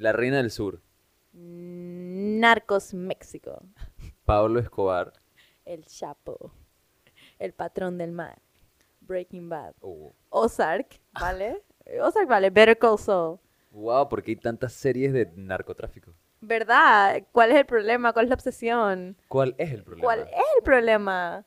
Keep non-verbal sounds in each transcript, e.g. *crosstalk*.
La Reina del Sur. Narcos México. Pablo Escobar. El Chapo. El Patrón del Mar. Breaking Bad. Oh. Ozark, ¿vale? *laughs* Ozark, vale. Better Call Saul. Wow, porque hay tantas series de narcotráfico. ¿Verdad? ¿Cuál es el problema? ¿Cuál es la obsesión? ¿Cuál es el problema? ¿Cuál es el problema?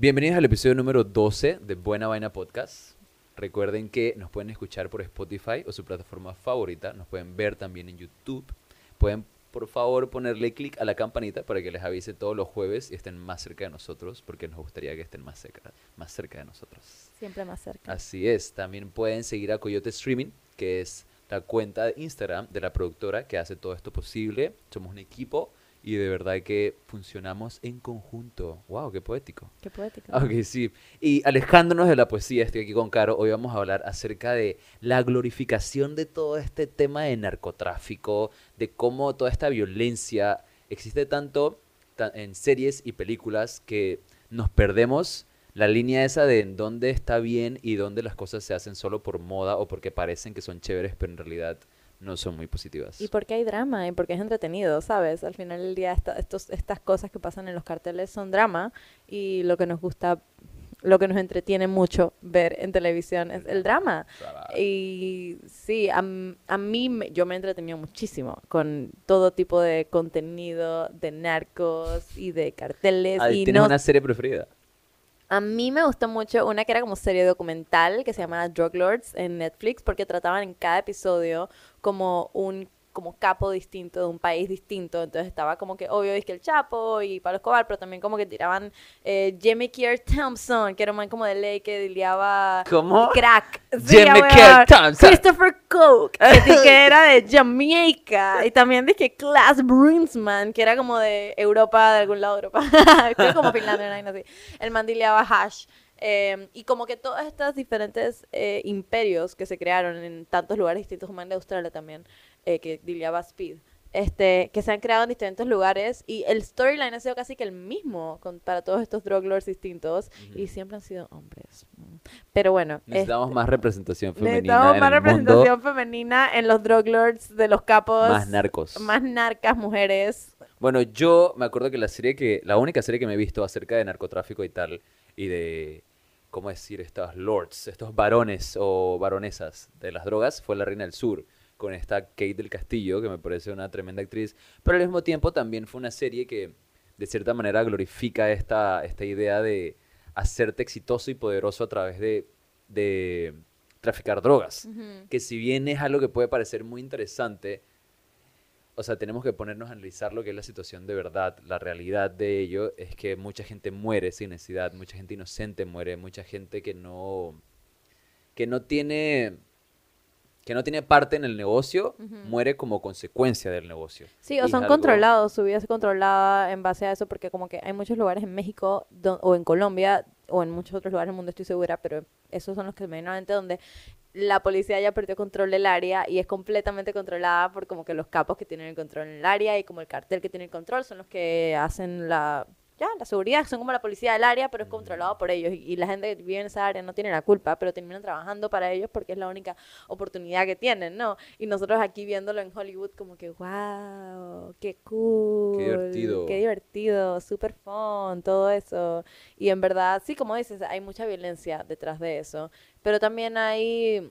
Bienvenidos al episodio número 12 de Buena Vaina Podcast. Recuerden que nos pueden escuchar por Spotify o su plataforma favorita. Nos pueden ver también en YouTube. Pueden, por favor, ponerle clic a la campanita para que les avise todos los jueves y estén más cerca de nosotros, porque nos gustaría que estén más cerca, más cerca de nosotros. Siempre más cerca. Así es. También pueden seguir a Coyote Streaming, que es la cuenta de Instagram de la productora que hace todo esto posible. Somos un equipo y de verdad que funcionamos en conjunto. ¡Wow! ¡Qué poético! Qué poético. Ok, sí. Y alejándonos de la poesía, estoy aquí con Caro. Hoy vamos a hablar acerca de la glorificación de todo este tema de narcotráfico, de cómo toda esta violencia existe tanto ta- en series y películas que nos perdemos la línea esa de en dónde está bien y dónde las cosas se hacen solo por moda o porque parecen que son chéveres, pero en realidad no son muy positivas. Y porque hay drama y porque es entretenido, ¿sabes? Al final del día esta- estos, estas cosas que pasan en los carteles son drama y lo que nos gusta, lo que nos entretiene mucho ver en televisión es el drama. Y sí, a, a mí yo me he entretenido muchísimo con todo tipo de contenido de narcos y de carteles Ah, y ¿Tienes no una serie preferida? A mí me gustó mucho una que era como serie documental que se llamaba Drug Lords en Netflix porque trataban en cada episodio como un como capo distinto de un país distinto. Entonces estaba como que obvio es que el Chapo y Pablo Escobar, pero también como que tiraban eh, Jimmy Kier Thompson, que era un man como de ley que diliaba ¿Cómo? crack. Jimmy weón. Kier Thompson. Christopher Coke, que, *laughs* era de Jamaica. Y también dije Klaas Brinsman, que era como de Europa, de algún lado de Europa. *laughs* Como Finlandia, vaina así. El man dileaba hash. Eh, y como que todos estos diferentes eh, imperios que se crearon en tantos lugares distintos, como en Australia también, eh, que dileaba Speed, este, que se han creado en distintos lugares y el storyline ha sido casi que el mismo con- para todos estos drug lords distintos y siempre han sido hombres. Pero bueno, Necesitamos este, más representación femenina necesitamos en más representación mundo. femenina en los drug lords de los capos. Más narcos. Más narcas mujeres. Bueno, yo me acuerdo que la serie que, la única serie que me he visto acerca de narcotráfico y tal, y de, ¿cómo decir? Estos lords, estos varones o varonesas de las drogas, fue La Reina del Sur, con esta Kate del Castillo, que me parece una tremenda actriz, pero al mismo tiempo también fue una serie que, de cierta manera, glorifica esta, esta idea de hacerte exitoso y poderoso a través de, de traficar drogas. Que si bien es algo que puede parecer muy interesante, o sea, tenemos que ponernos a analizar lo que es la situación de verdad. La realidad de ello es que mucha gente muere sin necesidad, mucha gente inocente muere, mucha gente que no que no tiene que no tiene parte en el negocio, muere como consecuencia del negocio. Sí, o son algo- controlados, su vida es controlada en base a eso, porque como que hay muchos lugares en México o en Colombia o en muchos otros lugares del mundo, estoy segura, pero esos son los que me vienen a la mente donde la policía ya perdió control del área y es completamente controlada por como que los capos que tienen el control en el área y como el cartel que tiene el control son los que hacen la ya la seguridad, son como la policía del área, pero es controlado por ellos y, y la gente que vive en esa área no tiene la culpa, pero terminan trabajando para ellos porque es la única oportunidad que tienen, ¿no? Y nosotros aquí viéndolo en Hollywood como que, wow, qué cool. divertido. Qué divertido, super fun, todo eso. Y en verdad, sí, como dices, hay mucha violencia detrás de eso. Pero también hay,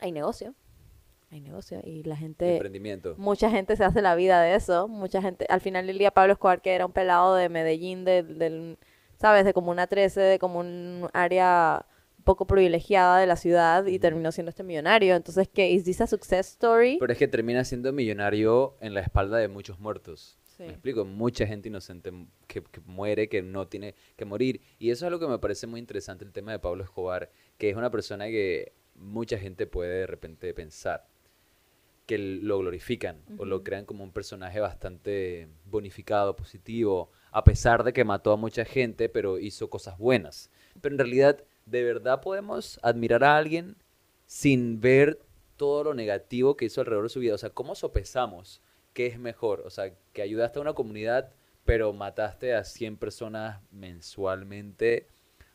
hay negocio. Hay negocio. Y la gente, Emprendimiento. mucha gente se hace la vida de eso. Mucha gente, al final del día, Pablo Escobar, que era un pelado de Medellín, de- del, ¿sabes? De como una 13, de como un área poco privilegiada de la ciudad y terminó siendo este millonario. Entonces, ¿qué? ¿Is this a success story? Pero es que termina siendo millonario en la espalda de muchos muertos. Sí. Me explico, mucha gente inocente que, que muere, que no tiene que morir. Y eso es algo que me parece muy interesante, el tema de Pablo Escobar, que es una persona que mucha gente puede de repente pensar que lo glorifican o lo crean como un personaje bastante bonificado, positivo, a pesar de que mató a mucha gente, pero hizo cosas buenas. Pero en realidad, ¿de verdad podemos admirar a alguien sin ver todo lo negativo que hizo alrededor de su vida. O sea, ¿cómo sopesamos qué es mejor? O sea, que ayudaste a una comunidad, pero mataste a 100 personas mensualmente,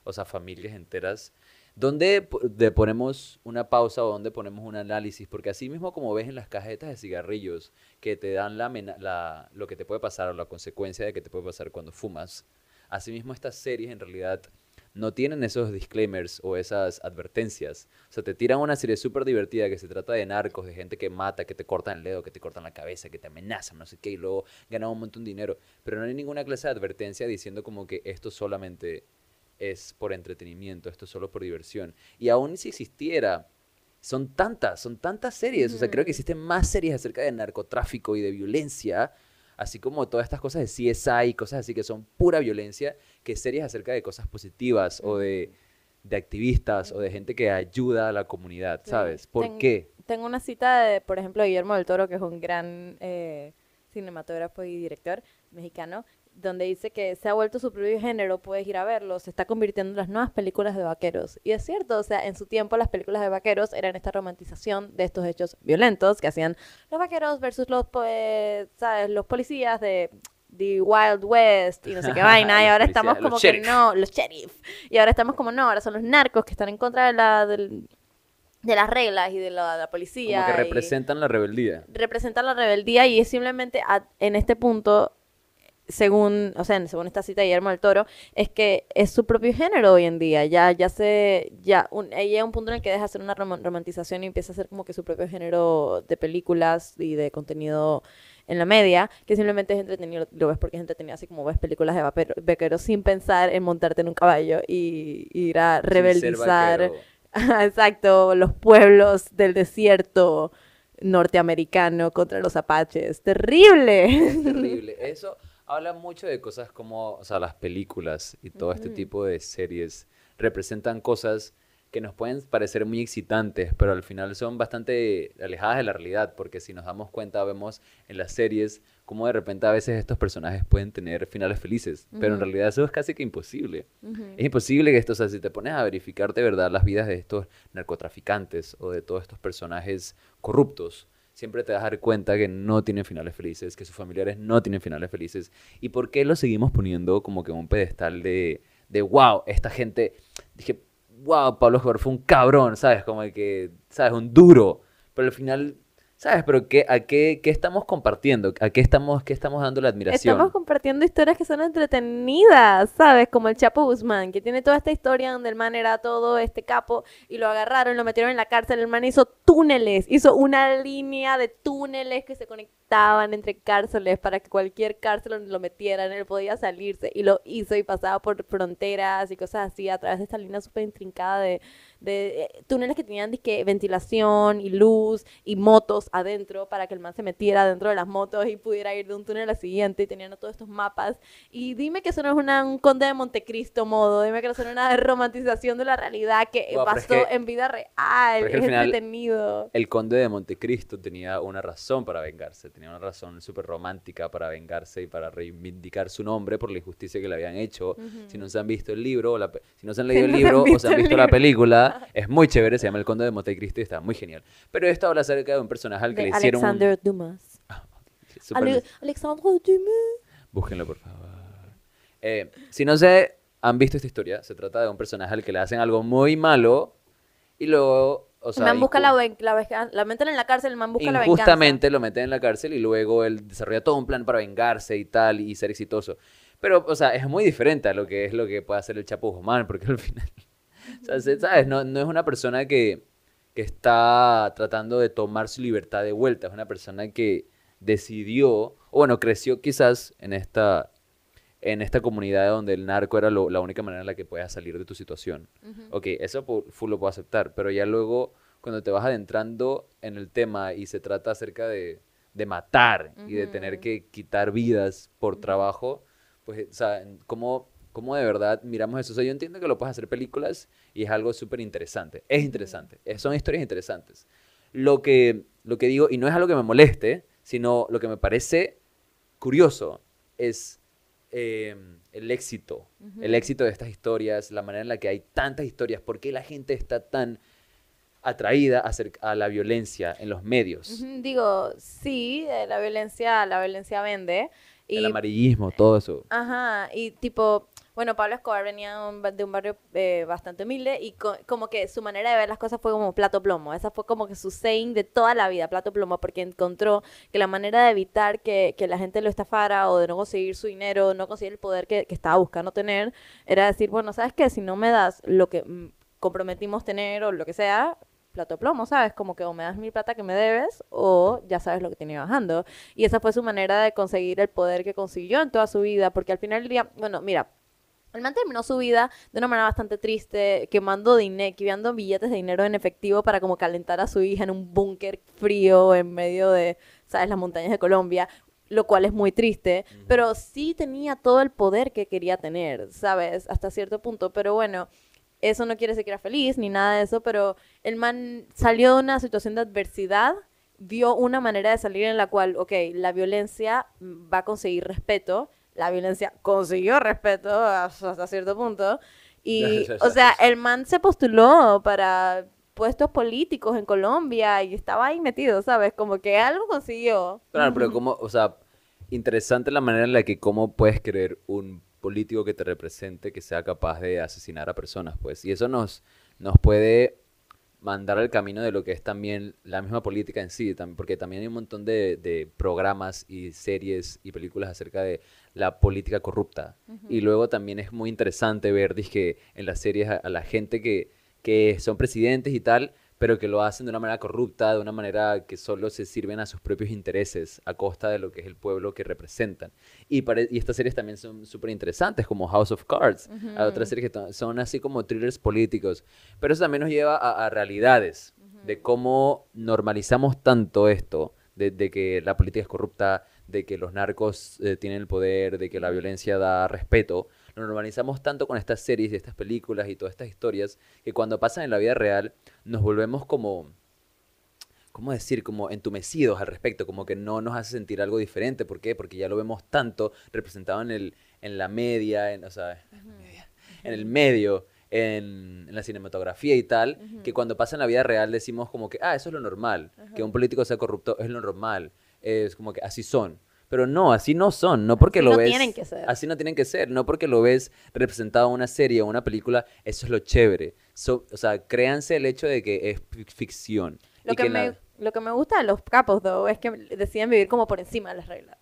o sea, familias enteras. ¿Dónde po- de ponemos una pausa o dónde ponemos un análisis? Porque así mismo como ves en las cajetas de cigarrillos que te dan la, la- lo que te puede pasar o la consecuencia de que te puede pasar cuando fumas, asimismo estas series en realidad no tienen esos disclaimers o esas advertencias. O sea, te tiran una serie súper divertida que se trata de narcos, de gente que mata, que te cortan el dedo, que te cortan la cabeza, que te amenazan, no sé qué, y luego ganan un montón de dinero. Pero no hay ninguna clase de advertencia diciendo como que esto solamente es por entretenimiento, esto es solo por diversión. Y aún si existiera, son tantas, son tantas series. O sea, creo que existen más series acerca de narcotráfico y de violencia, así como todas estas cosas de CSI y cosas así que son pura violencia, que series acerca de cosas positivas o de, de activistas o de gente que ayuda a la comunidad. ¿sabes? ¿Por Ten- qué? Tengo una cita de, por ejemplo, Guillermo del Toro, que es un gran eh, cinematógrafo y director mexicano, donde dice que se ha vuelto su propio género, puedes ir a verlo, se está convirtiendo en las nuevas películas de vaqueros. Y es cierto, o sea, en su tiempo las películas de vaqueros eran esta romantización de estos hechos violentos que hacían los vaqueros versus los, pues, ¿sabes? los policías de The Wild West y no sé qué *laughs* vaina, y ahora estamos como que sheriff. no, los sheriff. Y ahora estamos como no, ahora son los narcos que están en contra de la, del- de las reglas y de la, la policía. Como que representan la rebeldía. representan la rebeldía y es simplemente a- en este punto según o sea según esta cita de Guillermo del Toro es que es su propio género hoy en día ya ya se ya un, ya llega un punto en el que deja de hacer una rom- romantización y empieza a ser como que su propio género de películas y de contenido en la media que simplemente es entretenido lo ves porque es entretenido así como ves películas de vaquero- sin pensar en montarte en un caballo y ir a rebeldizar. *laughs* Exacto, los pueblos del desierto norteamericano contra los apaches. ¡Terrible! Es terrible. Eso habla mucho de cosas como, o sea, las películas y todo este tipo de series representan cosas que nos pueden parecer muy excitantes, pero al final son bastante alejadas de la realidad, porque si nos damos cuenta, vemos en las series cómo de repente a veces estos personajes pueden tener finales felices, pero en realidad eso es casi que imposible. Es imposible que esto, o sea, si te pones a verificar de verdad las vidas de estos narcotraficantes o de todos estos personajes corruptos, siempre te vas a dar cuenta que no tienen finales felices, que sus familiares no tienen finales felices. ¿Y por qué lo seguimos poniendo como que un pedestal de, de wow, esta gente, dije, wow, Pablo Escobar fue un cabrón, ¿sabes? Como que, ¿sabes? Un duro. Pero al final, ¿sabes? Pero ¿qué, ¿a qué, qué estamos compartiendo? ¿A qué estamos, qué estamos dando la admiración? Estamos compartiendo historias que son entretenidas, ¿sabes? Como el Chapo Guzmán, que tiene toda esta historia donde el man era todo este capo y lo agarraron, lo metieron en la cárcel. El man hizo túneles, hizo una línea de túneles que se conectaban entre cárceles para que cualquier cárcel lo metieran, él podía salirse. Y lo hizo y pasaba por fronteras y cosas así a través de esta línea súper intrincada de, de eh, túneles que tenían disque, ventilación y luz y motos adentro para que el man se metiera dentro de las motos y pudiera ir de un túnel al siguiente y tenían todos estos mapas. Y dime que eso no es una- un conde de Montecristo modo, dime que no es una romantización de la realidad que es pasó que- en vida real, es es, final- entretenido. El conde de Montecristo tenía una razón para vengarse, tenía una razón súper romántica para vengarse y para reivindicar su nombre por la injusticia que le habían hecho. Si no se han visto el libro, o la pe- si no se han leído el no libro o se han visto la libro. Película, *laughs* es muy chévere, se llama El conde de Montecristo y está muy genial. Pero esto habla acerca de un personaje al que De le hicieron un- Alexander Dumas. Ale- Alexandre Dumas. Búsquenlo, por favor. Eh, si no se han visto esta historia, se trata de un personaje al que le hacen algo muy malo y luego, o El sea, man busca la, la la meten en la cárcel, el man busca la venganza. injustamente lo meten en la cárcel y luego él desarrolla todo un plan para vengarse y tal y ser exitoso. Pero, o sea, es muy diferente a lo que es lo que puede hacer el Chapo Guzmán, porque al final, o sea, se- ¿sabes? No, no es una persona que, que está tratando de tomar su libertad de vuelta, es una persona que decidió, o bueno, creció quizás en esta, en esta comunidad donde el narco era lo- la única manera en la que puedas salir de tu situación. Ujú. Ok, eso full lo puedo aceptar, pero ya luego cuando te vas adentrando en el tema y se trata acerca de, de matar y de tener que quitar vidas por trabajo, pues, o sea, ¿cómo, cómo de verdad miramos eso? O sea, yo entiendo que lo puedes hacer películas y es algo súper interesante. Es interesante, eh, son historias interesantes. Lo que, lo que digo, y no es algo que me moleste, sino lo que me parece curioso es eh, el éxito. El Ujú. éxito de estas historias, la manera en la que hay tantas historias, por qué la gente está tan atraída a, a la violencia en los medios. Ujú, Digo, sí, eh, la violencia, la violencia vende. Y, El amarillismo, todo eso. Ajá, y tipo, bueno, Pablo Escobar venía de un barrio eh, bastante humilde y co- como que su manera de ver las cosas fue como plato plomo. Esa fue como que su saying de toda la vida, plato plomo, porque encontró que la manera de evitar que, que la gente lo estafara o de no conseguir su dinero, no conseguir el poder que, que estaba buscando tener, era decir, bueno, ¿sabes qué? Si no me das lo que mm, comprometimos tener o lo que sea, plato plomo, ¿sabes? Como que o me das mi plata que me debes o ya sabes lo que tiene bajando. Y esa fue su manera de conseguir el poder que consiguió en toda su vida, porque al final del día, bueno, mira, el man terminó su vida de una manera bastante triste, quemando dinero, quemando billetes de dinero en efectivo para como calentar a su hija en un búnker frío en medio de, ¿sabes?, las montañas de Colombia, lo cual es muy triste, pero sí tenía todo el poder que quería tener, ¿sabes?, hasta cierto punto, pero bueno, eso no quiere decir que era feliz ni nada de eso, pero el man salió de una situación de adversidad, vio una manera de salir en la cual, ok, la violencia va a conseguir respeto, la violencia consiguió respeto hasta cierto punto, y, o sea, el man se postuló para puestos políticos en Colombia y estaba ahí metido, ¿sabes? Como que algo consiguió. Claro, pero como, o sea, interesante la manera en la que cómo puedes creer un político que te represente que sea capaz de asesinar a personas, pues. Y eso nos, nos puede mandar al camino de lo que es también la misma política en sí, porque también hay un montón de, de programas y series y películas acerca de la política corrupta. Y luego también es muy interesante ver, dizque, en las series a, a la gente que, que son presidentes y tal, pero que lo hacen de una manera corrupta, de una manera que solo se sirven a sus propios intereses, a costa de lo que es el pueblo que representan. Y, estas series también son súper interesantes, como House of Cards. Otras series que son así como thrillers políticos. Pero eso también nos lleva a, a realidades de cómo normalizamos tanto esto, de, de que la política es corrupta, de que los narcos eh, tienen el poder, de que la violencia da respeto. Lo normalizamos tanto con estas series y estas películas y todas estas historias que cuando pasan en la vida real nos volvemos como, ¿cómo decir? Como entumecidos al respecto, como que no nos hace sentir algo diferente. ¿Por qué? Porque ya lo vemos tanto representado en, el, en la media, en, o sea, en el medio, en, en la cinematografía y tal, que cuando pasa en la vida real decimos como que, ah, eso es lo normal, que un político sea corrupto es lo normal, es como que así son. Pero no, así no son, no porque Así lo no ves. tienen que ser. Así no tienen que ser, no porque lo ves representado en una serie o una película, eso es lo chévere. So- o sea, créanse el hecho de que es fic- ficción. Lo y que, que me, la- lo que me gusta de los capos, though, es que deciden vivir como por encima de las reglas.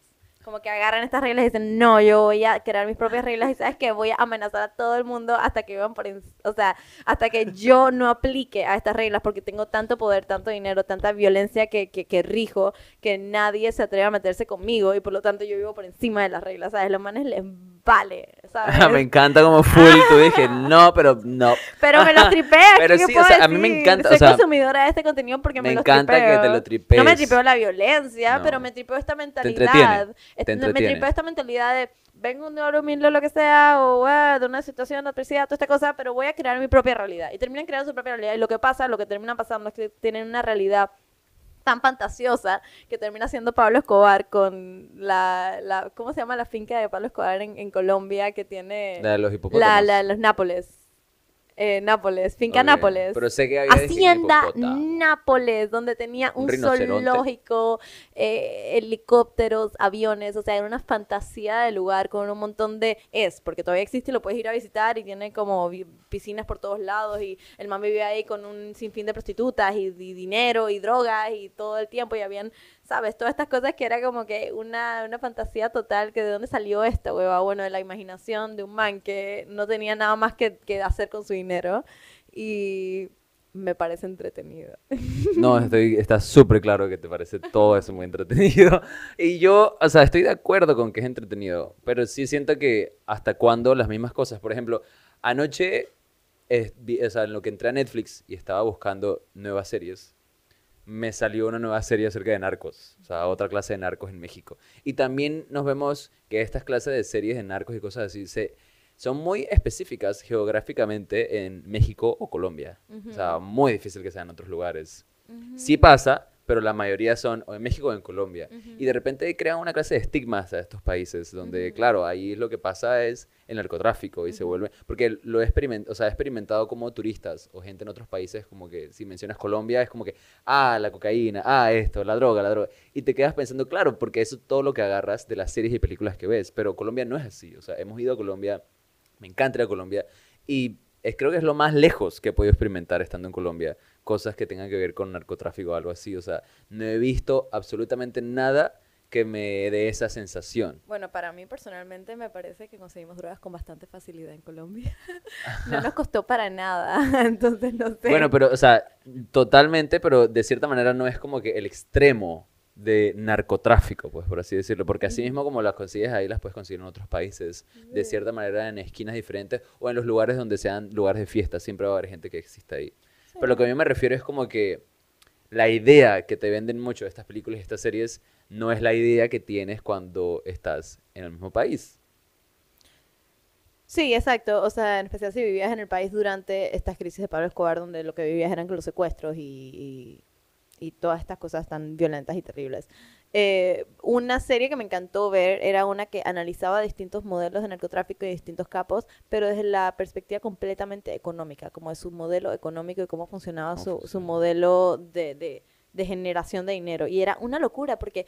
Como que agarran estas reglas y dicen, no, yo voy a crear mis propias reglas y sabes que voy a amenazar a todo el mundo hasta que vivan por o sea, hasta que yo *laughs* no aplique a estas reglas porque tengo tanto poder, tanto dinero, tanta violencia que, que, que rijo, que nadie se atreve a meterse conmigo y por lo tanto yo vivo por encima de las reglas, ¿sabes? Los manes les vale, *laughs* ¿sabes? me encanta como full, tú dije, no, pero no. Pero me los *laughs* tripeo. Pero ¿qué sí, o sea, a mí me decir? encanta, o Soy sea, consumidora de este contenido porque me, me encanta que tripeo. te lo No me tripees. tripeo la violencia, No. pero me tripeo esta mentalidad. te Este, me tripeo esta mentalidad de vengo un lugar humilde o lo que sea, o ah, de una situación de adversidad, toda esta cosa, pero voy a crear mi propia realidad. Y terminan creando su propia realidad. Y lo que pasa, lo que termina pasando es que tienen una realidad tan fantasiosa que termina siendo Pablo Escobar con la, la ¿cómo se llama la finca de Pablo Escobar en, en Colombia que tiene La de los hipopótamos. la, la- los Nápoles. Eh, Nápoles, finca Nápoles. Pero sé que había dizque un Hacienda. Nápoles, donde tenía Un un, zoológico, eh, helicópteros, aviones, o sea, era una fantasía de lugar con un montón de... Es, porque todavía existe y lo puedes ir a visitar y tiene como piscinas por todos lados y el man vivía ahí con un sinfín de prostitutas y, y dinero y drogas y todo el tiempo y habían, ¿sabes? Todas estas cosas que era como que una, una fantasía total, que de dónde salió esta hueva, bueno, de la imaginación de un man que no tenía nada más que, que hacer con su dinero y me parece entretenido. No, estoy, está súper claro que te parece todo eso muy entretenido. *laughs* Y yo, o sea, estoy de acuerdo con que es entretenido, pero sí siento que hasta cuándo las mismas cosas. Por ejemplo, anoche, vi- o sea, en lo que entré a Netflix y estaba buscando nuevas series, me salió una nueva serie acerca de narcos, o sea, otra clase de narcos en México. Y también nos vemos que estas clases de series de narcos y cosas así se, son muy específicas geográficamente en México o Colombia. O sea, muy difícil que sean en otros lugares. Sí pasa, pero la mayoría son o en México o en Colombia. Y de repente crean una clase de estigmas a estos países, donde, claro, ahí lo que pasa es el narcotráfico y se vuelve, porque lo he experimentado, o sea, he experimentado como turistas o gente en otros países, como que si mencionas Colombia, es como que, ah, la cocaína, ah, esto, la droga, la droga. Y te quedas pensando, claro, porque eso es todo lo que agarras de las series y películas que ves, pero Colombia no es así, o sea, hemos ido a Colombia, me encanta ir a Colombia, y es, creo que es lo más lejos que he podido experimentar estando en Colombia, cosas que tengan que ver con narcotráfico o algo así, o sea, no he visto absolutamente nada que me dé esa sensación. Bueno, para mí personalmente me parece que conseguimos drogas con bastante facilidad en Colombia. *laughs* no nos costó para nada, *laughs* entonces no sé. Bueno, pero, o sea, totalmente, pero de cierta manera no es como que el extremo de narcotráfico, pues, por así decirlo, porque así mismo como las consigues ahí, las puedes conseguir en otros países, de cierta manera en esquinas diferentes o en los lugares donde sean lugares de fiesta, siempre va a haber gente que exista ahí. Sí. Pero lo que a mí me refiero es como que la idea que te venden mucho de estas películas y estas series no es la idea que tienes cuando estás en el mismo país. Sí, exacto. O sea, en especial si vivías en el país durante estas crisis de Pablo Escobar, donde lo que vivías eran los secuestros y, y, y todas estas cosas tan violentas y terribles. Eh, una serie que me encantó ver era una que analizaba distintos modelos de narcotráfico y distintos capos, pero desde la perspectiva completamente económica, como de su modelo económico y cómo funcionaba su, su modelo de, de, de generación de dinero. Y era una locura porque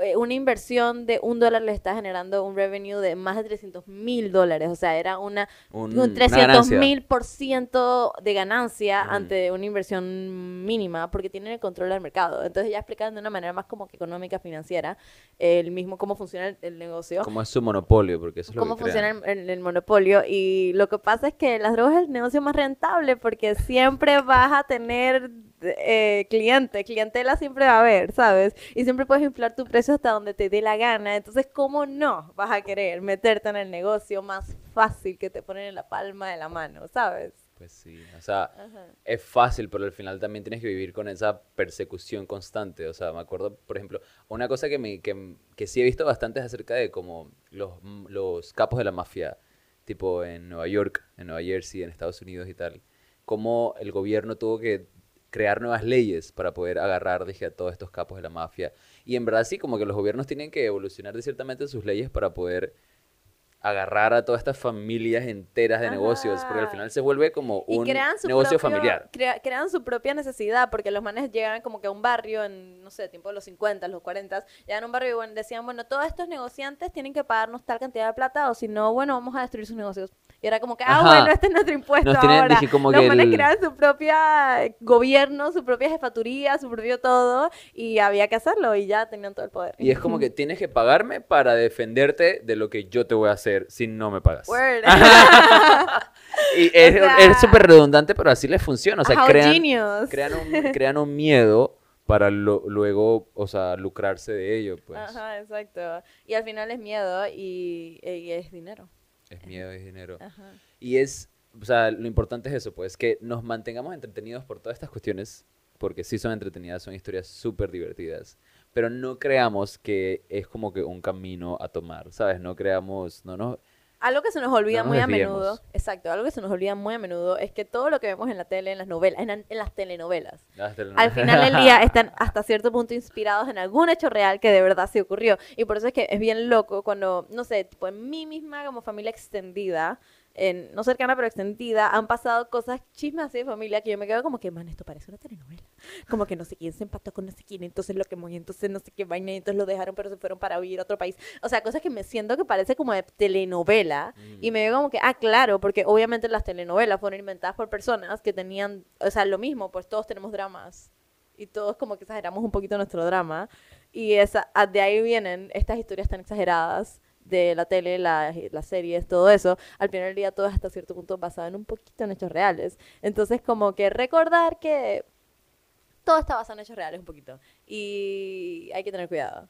eh, una inversión de un dólar le está generando un revenue de más de 300 mil dólares. O sea, era una, Un- un una 300 ganancia. mil por ciento de ganancia Ujú. ante una inversión mínima porque tienen el control del mercado. Entonces ya explican de una manera más como que económica, financiera, el mismo cómo funciona el, el negocio. Como es su monopolio, porque eso es lo cómo que funciona el, el- el monopolio y lo que pasa es que las drogas es el negocio más rentable porque siempre vas a tener eh, cliente, clientela siempre va a haber, ¿sabes? Y siempre puedes inflar tu precio hasta donde te dé la gana, entonces ¿cómo no vas a querer meterte en el negocio más fácil que te ponen en la palma de la mano, ¿sabes? Pues sí, o sea, Ajá. es fácil, pero al final también tienes que vivir con esa persecución constante. O sea, me acuerdo, por ejemplo, una cosa que, me, que, que sí he visto bastante es acerca de como los, los capos de la mafia, tipo en Nueva York, en Nueva Jersey, en Estados Unidos y tal. Cómo el gobierno tuvo que crear nuevas leyes para poder agarrar, dije, a todos estos capos de la mafia. Y en verdad sí, como que los gobiernos tienen que evolucionar de ciertamente sus leyes para poder agarrar a todas estas familias enteras de negocios, porque al final se vuelve como un negocio propio- familiar. crea- crean su propia necesidad, porque los manes llegan como que a un barrio en, no sé, tiempo de los 50, los 40, llegan a un barrio y bueno, decían, bueno, todos estos negociantes tienen que pagarnos tal cantidad de plata, o si no, bueno, vamos a destruir sus negocios. Y era como que, ah, Ajá. bueno, este es nuestro impuesto Nos tienen, ahora. dije, como los que el- crean su propia eh, gobierno, su propia jefaturía, su propio todo, y había que hacerlo, y ya tenían todo el poder. Y es como que tienes que pagarme para defenderte de lo que yo te voy a hacer si no me pagas. Word. *laughs* Y es *laughs* O sea- súper redundante, pero así les funciona. O sea, crean, crean, un, *laughs* crean un miedo para lo- luego, o sea, lucrarse de ello, pues. Ajá, exacto. Y al final es miedo y, y es dinero. Es miedo y dinero. Ajá. Y es, o sea, lo importante es eso, pues, que nos mantengamos entretenidos por todas estas cuestiones, porque sí son entretenidas, son historias súper divertidas, pero no creamos que es como que un camino a tomar, ¿sabes? No creamos, no nos... Algo que se nos olvida No nos muy a menudo, exacto, algo que se nos olvida muy a menudo es que todo lo que vemos en la tele, en las novelas, en, en las telenovelas, al final del día están *laughs* hasta cierto punto inspirados en algún hecho real que de verdad se ocurrió. Y por eso es que es bien loco cuando, no sé, tipo en mí misma como familia extendida, en, no cercana pero extendida, han pasado cosas chismes así de familia que yo me quedo como que, man, esto parece una telenovela. Como que no sé quién se empató con no sé quién, entonces lo quemó y entonces no sé qué vaina, y entonces lo dejaron pero se fueron para vivir a otro país. O sea, cosas que me siento que parece como de telenovela. Y me digo como que, ah, claro, porque obviamente las telenovelas fueron inventadas por personas que tenían, o sea, lo mismo, pues todos tenemos dramas. Y todos como que exageramos un poquito nuestro drama. Y esa, ah, de ahí vienen estas historias tan exageradas de la tele, la- las series, todo eso. Al final del día todo hasta cierto punto basado en un poquito en hechos reales. Entonces como que recordar que todo está basado en hechos reales un poquito. Y hay que tener cuidado.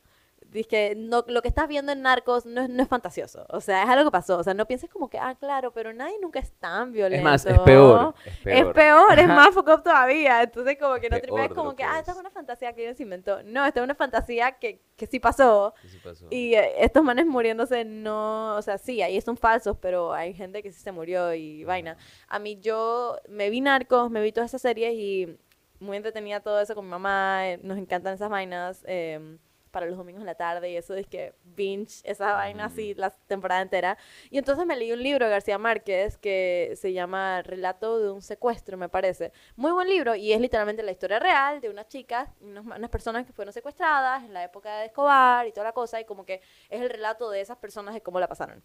Dice que no, lo que estás viendo en Narcos no es, no es fantasioso. O sea, es algo que pasó. O sea, no pienses como que, ah, claro, pero nadie nunca es tan violento. Es más, es peor. Es Es peor. peor, es más fucked up todavía. Entonces, como que no Peor de como que, que ah, es. esta es una fantasía que ellos inventó. No, esta es una fantasía que, que sí pasó. Sí, sí pasó. Y eh, estos manes muriéndose no, o sea, sí, ahí son falsos, pero hay gente que sí se murió y vaina. A mí yo me vi Narcos, me vi todas esas series y muy entretenida todo eso con mi mamá, eh, nos encantan esas vainas. em, para los domingos en la tarde y eso es que binge esa vaina así la temporada entera. Y entonces me leí un libro de García Márquez que se llama Relato de un secuestro, me parece. Muy buen libro y es literalmente la historia real de unas chicas, unos- unas personas que fueron secuestradas en la época de Escobar y toda la cosa y como que es el relato de esas personas de cómo la pasaron.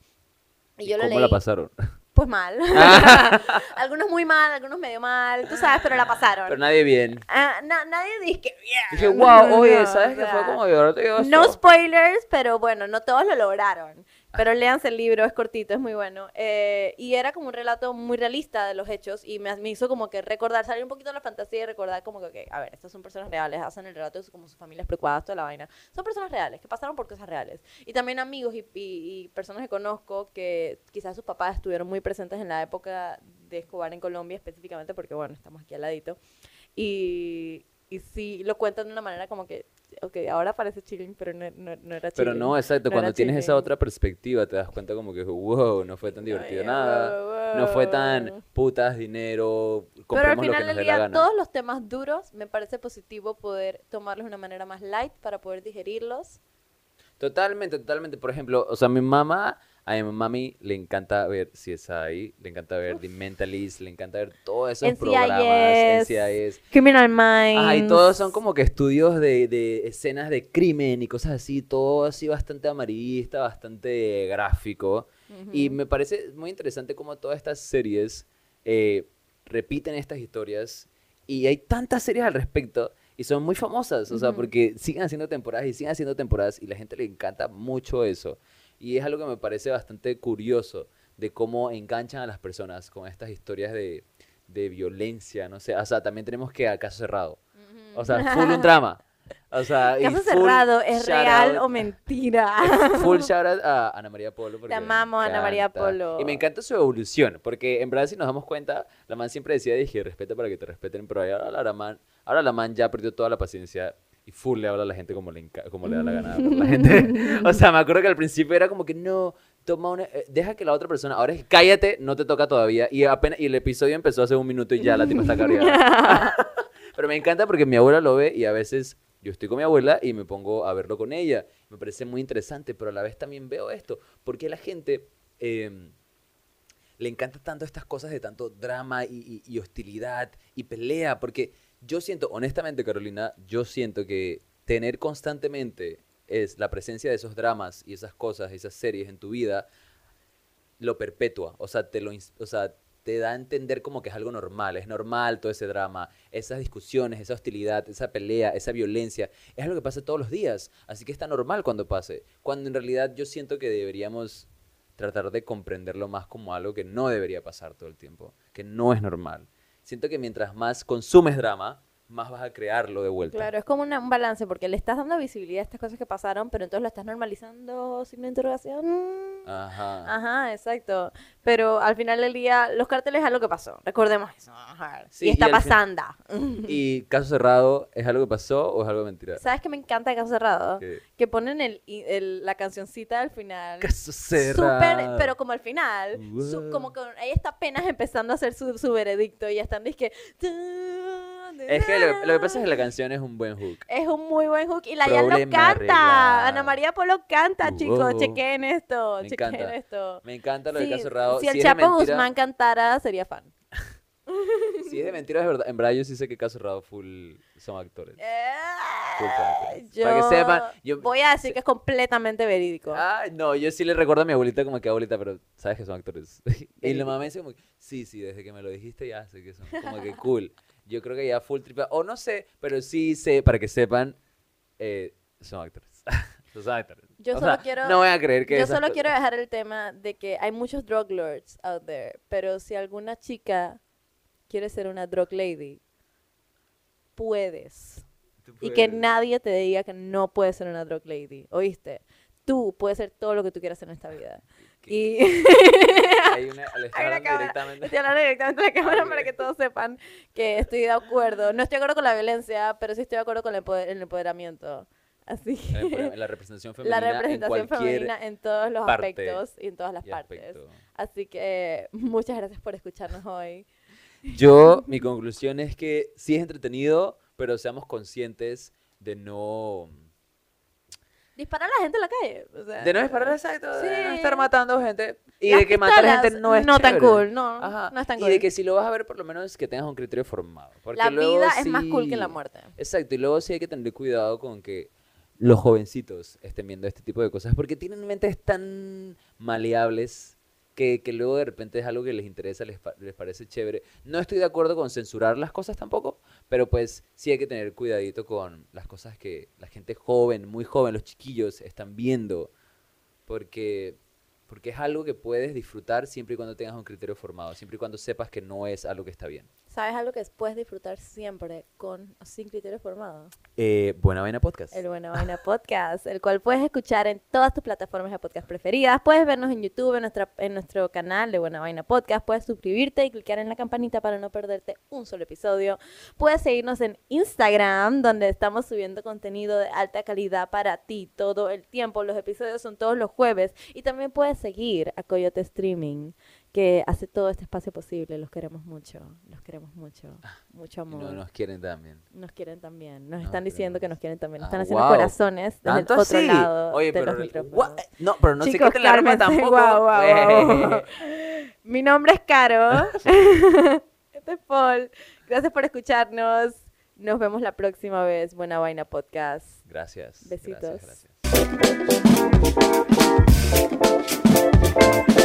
Y yo lo ¿Cómo leí, la pasaron? *laughs* pues mal. *laughs* algunos muy mal, algunos medio mal, tú sabes, pero la pasaron. Pero nadie bien. Ah, na- nadie dice que bien. Dije, wow, No, oye, no, ¿sabes o qué fue como digo no esto? spoilers, pero bueno, no todos lo lograron. Pero léanse el libro, es cortito, es muy bueno. Eh, y era como un relato muy realista de los hechos y me, me hizo como que recordar, salir un poquito de la fantasía y recordar como que, ok, a ver, estas son personas reales, hacen el relato de como sus familias preocupadas, toda la vaina. Son personas reales, que pasaron por cosas reales. Y también amigos y, y- y personas que conozco que quizás sus papás estuvieron muy presentes en la época de Escobar en Colombia, específicamente porque, bueno, estamos aquí al ladito. Y, y sí, lo cuentan de una manera como que, ok, ahora parece chilling, pero no, no, no era chilling. Pero no, exacto, No cuando tienes esa otra perspectiva te das cuenta como que, wow, no fue tan divertido Ay, nada. wow, No fue tan putas, dinero, Pero al final del día, todos los temas duros, me parece positivo poder tomarlos de una manera más light para poder digerirlos. Totalmente, totalmente. Por ejemplo, o sea, mi mamá, a mi mami le encanta ver CSI, le encanta ver The Mentalist, le encanta ver todos esos NCIS, programas, NCIS. Criminal Minds. Ajá, y todos son como que estudios de, de escenas de crimen y cosas así, todo así bastante amarillista, bastante gráfico. Y me parece muy interesante cómo todas estas series eh, repiten estas historias y hay tantas series al respecto y son muy famosas, o sea, Ujú. porque siguen haciendo temporadas y siguen haciendo temporadas y la gente le encanta mucho eso. Y es algo que me parece bastante curioso de cómo enganchan a las personas con estas historias de, de violencia, no sé, o sea, también tenemos que a caso cerrado. O sea, full un drama. O sea, Caso cerrado, ¿es real out- o mentira? *laughs* Full shout out a Ana María Polo. me amamos, Ana María. Polo. Y me encanta su evolución, porque en verdad si nos damos cuenta, la man siempre decía, dije, respeta para que te respeten, pero ahora la man, ahora la man ya perdió toda la paciencia y full le habla a la gente como le, como le da la gana *laughs* la gente. *laughs* o sea, me acuerdo que al principio era como que no, toma una, eh, deja que la otra persona, ahora es cállate, no te toca todavía. Y apenas, y el episodio empezó hace un minuto y ya la tipa está *laughs* cabreada. Pero me encanta porque mi abuela lo ve y a veces yo estoy con mi abuela y me pongo a verlo con ella. Me parece muy interesante, pero a la vez también veo esto. Porque la gente eh, le encanta tanto estas cosas de tanto drama y, y- y hostilidad y pelea. Porque yo siento, honestamente, Carolina, yo siento que tener constantemente es la presencia de esos dramas y esas cosas, esas series en tu vida, lo perpetúa. O sea, te lo, o sea, te da a entender como que es algo normal. Es normal todo ese drama, esas discusiones, esa hostilidad, esa pelea, esa violencia. Es algo que pasa todos los días. Así que está normal cuando pase. Cuando en realidad yo siento que deberíamos tratar de comprenderlo más como algo que no debería pasar todo el tiempo, que no es normal. Siento que mientras más consumes drama, más vas a crearlo de vuelta. Claro, es como una- un balance porque le estás dando visibilidad a estas cosas que pasaron, pero entonces lo estás normalizando, signo de interrogación. Ajá. Ajá, exacto. Pero al final del día, los carteles es algo que pasó. Recordemos eso. Ajá. Sí, y está y al fin- pasando. *laughs* Y caso cerrado, ¿es algo que pasó o es algo mentira? ¿Sabes qué me encanta de Caso Cerrado? ¿Qué? Que ponen el, el- la cancioncita al final. Caso Súper, cerrado. pero como al final, su- como que ella está apenas empezando a hacer su, su veredicto y ya están, es que... Es que lo, lo que pasa es que la canción es un buen hook. Es un muy buen hook y la ya lo canta. arreglado. Ana María Polo canta, chicos. Wow. Chequen esto, Me chequen encanta. esto. Me encanta lo de Sí, caso cerrado. si el de Chapo mentira- Guzmán cantara, sería fan. *laughs* Si es de mentira, es verdad. En verdad, yo sí sé que caso cerrado full son actores. Yo Para que sepan, yo- voy a decir que es completamente verídico. Ay, no, yo sí le recuerdo a mi abuelita como que abuelita, pero sabes que son actores. *laughs* y la mamá dice como, sí, sí, desde que me lo dijiste ya sé que son como que cool. Yo creo que ya full triple, o no sé, pero sí sé, para que sepan, eh, son actores. *laughs* son actores. Yo O solo sea, quiero- No voy a creer que Yo solo quiero dejar el tema de que hay muchos drug lords out there, pero si alguna chica quiere ser una drug lady, puedes. Y que nadie te diga que no puedes ser una drug lady, ¿oíste? Tú puedes ser todo lo que tú quieras en esta vida. Y *laughs* Hay una, le hablando cámara. directamente. estoy hablando directamente a la cámara Ok. para que todos sepan que estoy de acuerdo. No estoy de acuerdo con la violencia, pero sí estoy de acuerdo con el, empoder- el empoderamiento. Así que *laughs* la representación la femenina representación en femenina en todos los parte aspectos y en todas las partes. aspecto. Así que muchas gracias por escucharnos hoy. Yo, *laughs* mi conclusión es que sí es entretenido, pero seamos conscientes de no... Disparar a la gente en la calle. o sea, De no disparar exacto, de no Sí. estar matando gente. Y las de que matar pistolas gente no es No tan chévere. cool, no. Ajá. No es tan Y cool. de que si lo vas a ver, por lo menos que tengas un criterio formado. Porque la luego vida es más cool que la sí- muerte. Exacto, y luego sí hay que tener cuidado con que los jovencitos estén viendo este tipo de cosas, porque tienen mentes tan maleables que, luego de repente es algo que les interesa, les, les parece chévere. No estoy de acuerdo con censurar las cosas tampoco, pero pues sí hay que tener cuidadito con las cosas que la gente joven, muy joven, los chiquillos están viendo, porque... Porque es algo que puedes disfrutar siempre y cuando tengas un criterio formado, siempre y cuando sepas que no es algo que está bien. ¿Sabes algo que puedes disfrutar siempre con sin criterio formado? Eh, Buena Vaina Podcast. El Buena Vaina Podcast, el cual puedes escuchar en todas tus plataformas de podcast preferidas. Puedes vernos en YouTube, en, nuestra, en nuestro canal de Buena Vaina Podcast. Puedes suscribirte y clicar en la campanita para no perderte un solo episodio. Puedes seguirnos en Instagram, donde estamos subiendo contenido de alta calidad para ti todo el tiempo. Los episodios son todos los jueves. Y también puedes seguir a Coyote Streaming, que hace todo este espacio posible. Los queremos mucho, los queremos mucho. Mucho Y amor. no nos quieren también. Nos quieren también. Nos No, están diciendo que nos quieren también. Nos Ah, están haciendo wow. corazones desde el ¿Tanto otro lado Oye, de pero, los micrófonos. gua- no, pero no se Chicos, quiten la arma tampoco. *laughs* Mi nombre es Caro. *laughs* este es Paul. Gracias por escucharnos. Nos vemos la próxima vez. Buena Vaina Podcast. Gracias. Besitos. Gracias, gracias.